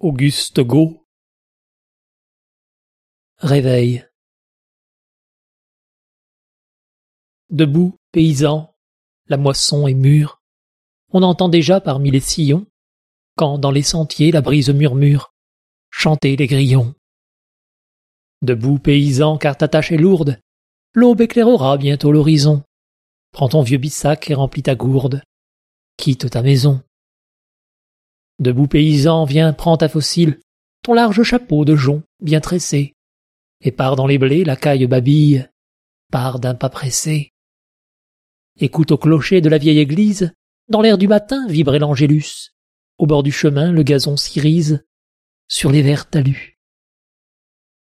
Auguste Go Réveil Debout, paysans, la moisson est mûre. On entend déjà parmi les sillons, quand dans les sentiers la brise murmure, chanter les grillons. Debout, paysan, car ta tâche est lourde, l'aube éclairera bientôt l'horizon. Prends ton vieux bissac et remplis ta gourde, quitte ta maison. Debout paysan, viens, prends ta fossile, ton large chapeau de jonc bien tressé, et pars dans les blés, la caille babille, pars d'un pas pressé. Écoute au clocher de la vieille église, dans l'air du matin vibrer l'angélus, au bord du chemin le gazon s'irise, sur les verts talus.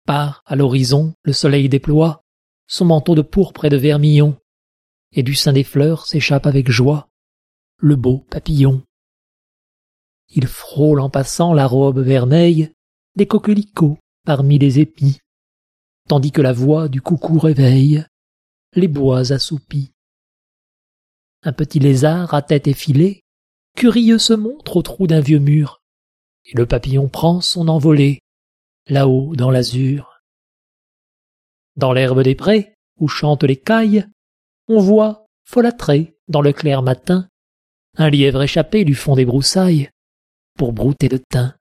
Pars à l'horizon, le soleil déploie. Son manteau de pourpre et de vermillon, et du sein des fleurs s'échappe avec joie. Le beau papillon. Il frôle en passant la robe vermeille des coquelicots parmi les épis, tandis que la voix du coucou réveille les bois assoupis. Un petit lézard à tête effilée, curieux se montre au trou d'un vieux mur, et le papillon prend son envolée, là-haut dans l'azur. Dans l'herbe des prés, où chantent les cailles, on voit, folâtrer dans le clair matin, un lièvre échappé du fond des broussailles, pour brouter le thym.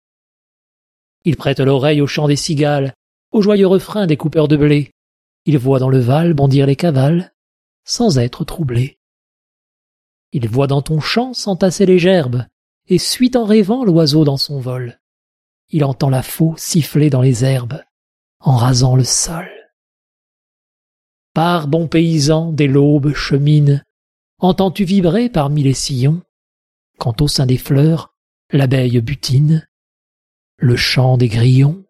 Il prête l'oreille au chant des cigales, au joyeux refrain des coupeurs de blé. Il voit dans le val bondir les cavales, sans être troublé. Il voit dans ton chant s'entasser les gerbes, et suit en rêvant l'oiseau dans son vol. Il entend la faux siffler dans les herbes, en rasant le sol. Par bon paysan, dès l'aube chemine, entends-tu vibrer parmi les sillons, quand au sein des fleurs, l'abeille butine, le chant des grillons.